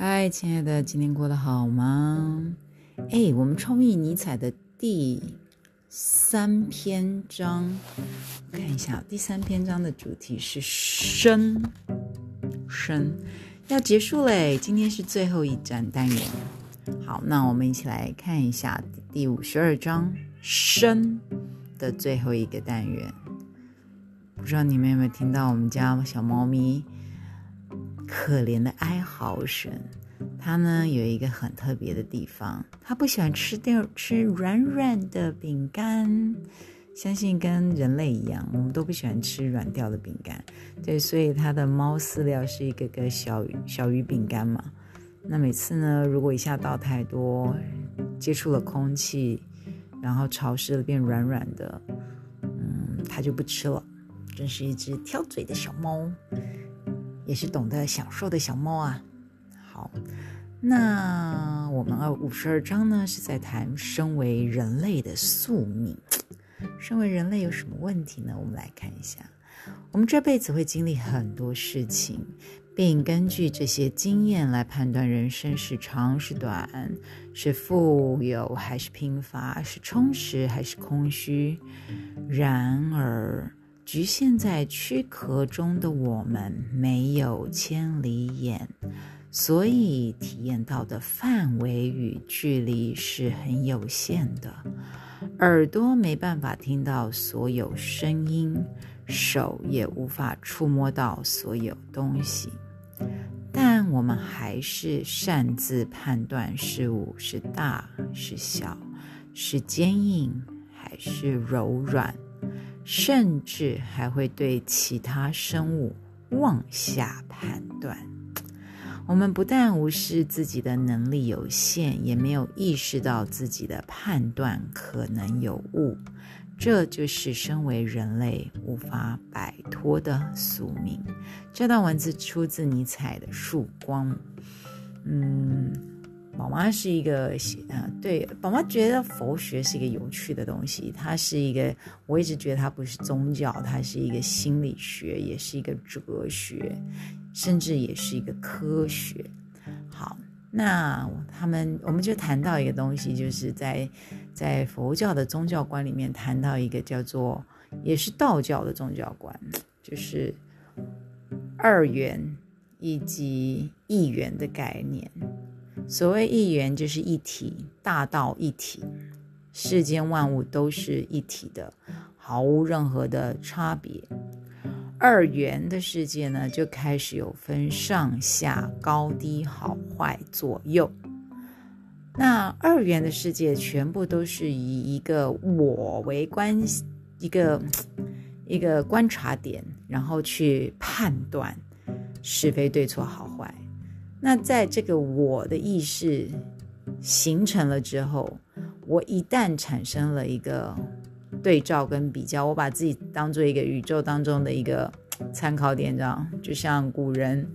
嗨，亲爱的，今天过得好吗？哎，我们创意尼采的第三篇章，看一下，第三篇章的主题是生，生要结束嘞，今天是最后一站单元。好，那我们一起来看一下第五十二章生的最后一个单元。不知道你们有没有听到我们家小猫咪？可怜的哀嚎声，它呢有一个很特别的地方，它不喜欢吃掉吃软软的饼干，相信跟人类一样，我们都不喜欢吃软掉的饼干。对，所以它的猫饲料是一个个小小鱼饼干嘛。那每次呢，如果一下倒太多，接触了空气，然后潮湿了变软软的，嗯，它就不吃了。真是一只挑嘴的小猫。也是懂得享受的小猫啊。好，那我们二五十二章呢，是在谈身为人类的宿命。身为人类有什么问题呢？我们来看一下。我们这辈子会经历很多事情，并根据这些经验来判断人生是长是短，是富有还是贫乏，是充实还是空虚。然而，局限在躯壳中的我们没有千里眼，所以体验到的范围与距离是很有限的。耳朵没办法听到所有声音，手也无法触摸到所有东西，但我们还是擅自判断事物是大是小，是坚硬还是柔软。甚至还会对其他生物妄下判断。我们不但无视自己的能力有限，也没有意识到自己的判断可能有误。这就是身为人类无法摆脱的宿命。这段文字出自尼采的《曙光》。嗯。宝妈是一个，呃，对，宝妈觉得佛学是一个有趣的东西。它是一个，我一直觉得它不是宗教，它是一个心理学，也是一个哲学，甚至也是一个科学。好，那他们我们就谈到一个东西，就是在在佛教的宗教观里面谈到一个叫做，也是道教的宗教观，就是二元以及一元的概念。所谓一元，就是一体，大道一体，世间万物都是一体的，毫无任何的差别。二元的世界呢，就开始有分上下、高低、好坏、左右。那二元的世界全部都是以一个我为关，一个一个观察点，然后去判断是非对错好坏。那在这个我的意识形成了之后，我一旦产生了一个对照跟比较，我把自己当做一个宇宙当中的一个参考点，这样就像古人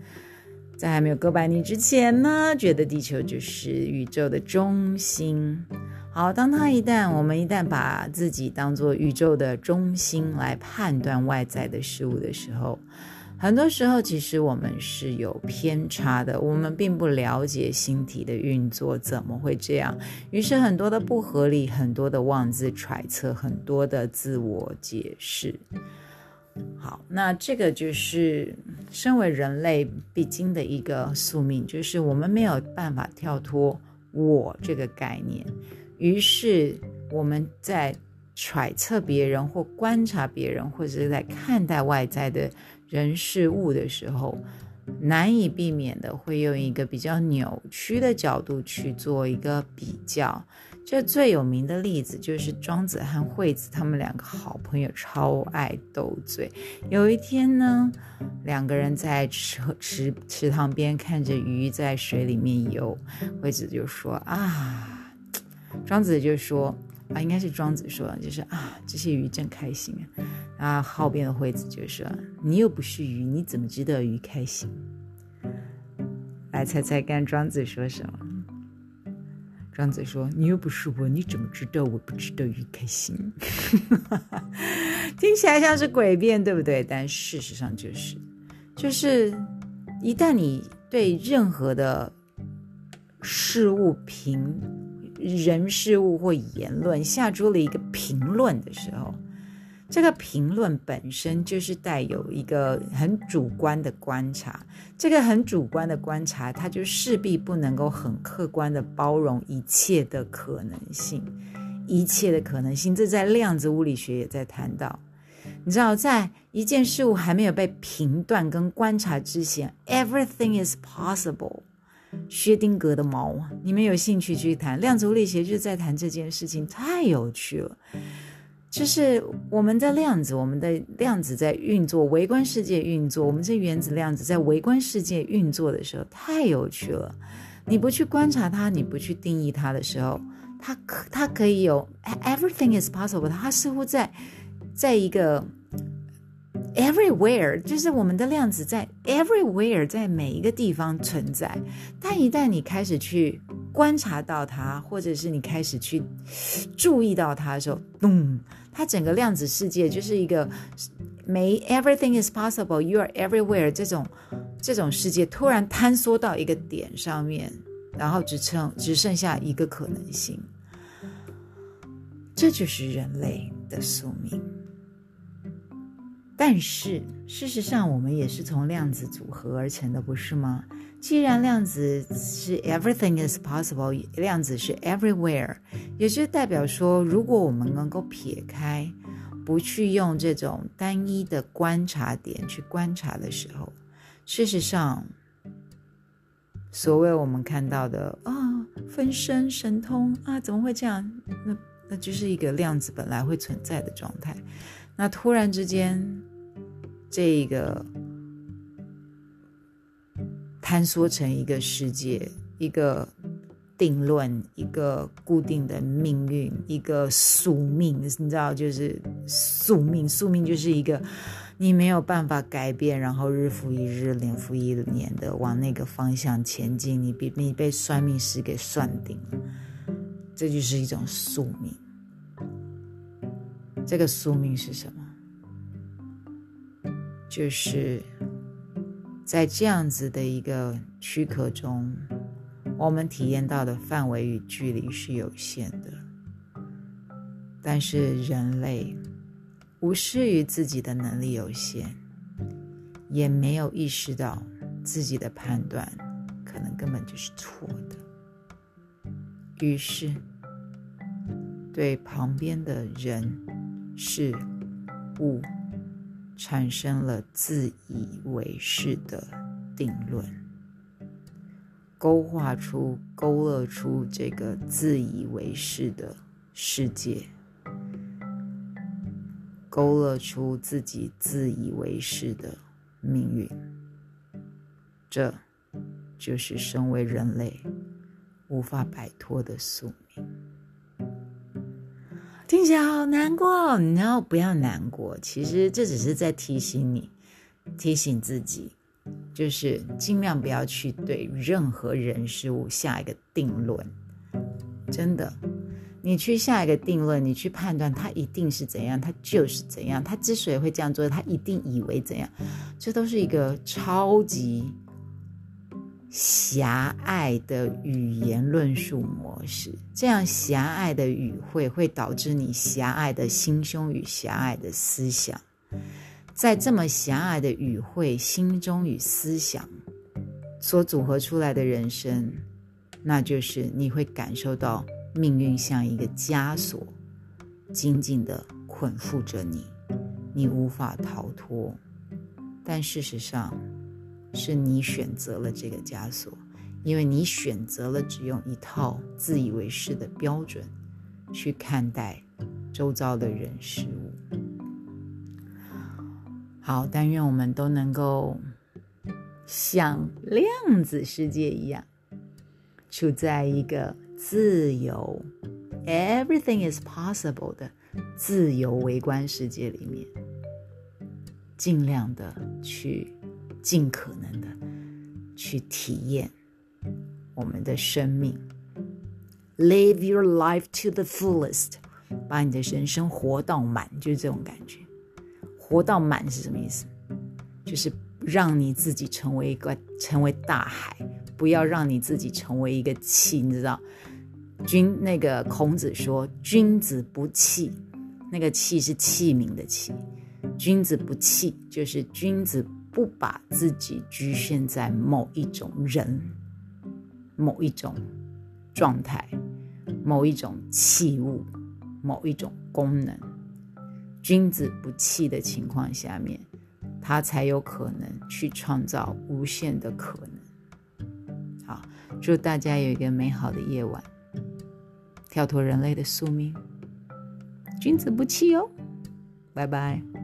在还没有哥白尼之前呢，觉得地球就是宇宙的中心。好，当他一旦我们一旦把自己当做宇宙的中心来判断外在的事物的时候。很多时候，其实我们是有偏差的，我们并不了解星体的运作，怎么会这样？于是很多的不合理，很多的妄自揣测，很多的自我解释。好，那这个就是身为人类必经的一个宿命，就是我们没有办法跳脱我这个概念，于是我们在揣测别人，或观察别人，或者是在看待外在的。人事物的时候，难以避免的会用一个比较扭曲的角度去做一个比较。这最有名的例子就是庄子和惠子，他们两个好朋友超爱斗嘴。有一天呢，两个人在池池池塘边看着鱼在水里面游，惠子就说：“啊。”庄子就说。啊，应该是庄子说，就是啊，这些鱼真开心啊。啊，后边的惠子就说：“你又不是鱼，你怎么知道鱼开心？”来猜猜看，庄子说什么？庄子说：“你又不是我，你怎么知道我不知道鱼开心？” 听起来像是诡辩，对不对？但事实上就是，就是一旦你对任何的事物评人事物或言论下出了一个评论的时候，这个评论本身就是带有一个很主观的观察。这个很主观的观察，它就势必不能够很客观的包容一切的可能性，一切的可能性。这在量子物理学也在谈到。你知道，在一件事物还没有被评断跟观察之前，everything is possible。薛定谔的猫，你们有兴趣去谈量子物理学，就是在谈这件事情，太有趣了。就是我们的量子，我们的量子在运作，微观世界运作，我们这原子量子在微观世界运作的时候，太有趣了。你不去观察它，你不去定义它的时候，它可它可以有 everything is possible，它似乎在。在一个 everywhere，就是我们的量子在 everywhere，在每一个地方存在。但一旦你开始去观察到它，或者是你开始去注意到它的时候，咚，它整个量子世界就是一个没 everything is possible，you are everywhere 这种这种世界突然坍缩到一个点上面，然后只剩只剩下一个可能性。这就是人类的宿命。但是事实上，我们也是从量子组合而成的，不是吗？既然量子是 everything is possible，量子是 everywhere，也就代表说，如果我们能够撇开，不去用这种单一的观察点去观察的时候，事实上，所谓我们看到的啊，分身神通啊，怎么会这样？那那就是一个量子本来会存在的状态，那突然之间。这个坍缩成一个世界，一个定论，一个固定的命运，一个宿命，你知道，就是宿命。宿命就是一个你没有办法改变，然后日复一日、年复一年的往那个方向前进。你被你被算命师给算定了，这就是一种宿命。这个宿命是什么？就是在这样子的一个躯壳中，我们体验到的范围与距离是有限的。但是人类无视于自己的能力有限，也没有意识到自己的判断可能根本就是错的。于是，对旁边的人、事、物。产生了自以为是的定论，勾画出、勾勒出这个自以为是的世界，勾勒出自己自以为是的命运。这，就是身为人类无法摆脱的宿命。听起来好难过，然后不要难过。其实这只是在提醒你，提醒自己，就是尽量不要去对任何人事物下一个定论。真的，你去下一个定论，你去判断他一定是怎样，他就是怎样。他之所以会这样做，他一定以为怎样，这都是一个超级。狭隘的语言论述模式，这样狭隘的语汇会导致你狭隘的心胸与狭隘的思想。在这么狭隘的语汇、心中与思想所组合出来的人生，那就是你会感受到命运像一个枷锁，紧紧的捆缚着你，你无法逃脱。但事实上，是你选择了这个枷锁，因为你选择了只用一套自以为是的标准去看待周遭的人事物。好，但愿我们都能够像量子世界一样，处在一个自由 “everything is possible” 的自由微观世界里面，尽量的去。尽可能去体验我们的生命，live your life to the fullest，把你的人生活到满，就是这种感觉。活到满是什么意思？就是让你自己成为一个成为大海，不要让你自己成为一个器，你知道？君那个孔子说：“君子不器。”那个器是器皿的器。君子不器，就是君子不把自己局限在某一种人、某一种状态、某一种器物、某一种功能。君子不器的情况下面，他才有可能去创造无限的可能。好，祝大家有一个美好的夜晚。跳脱人类的宿命，君子不器哦，拜拜。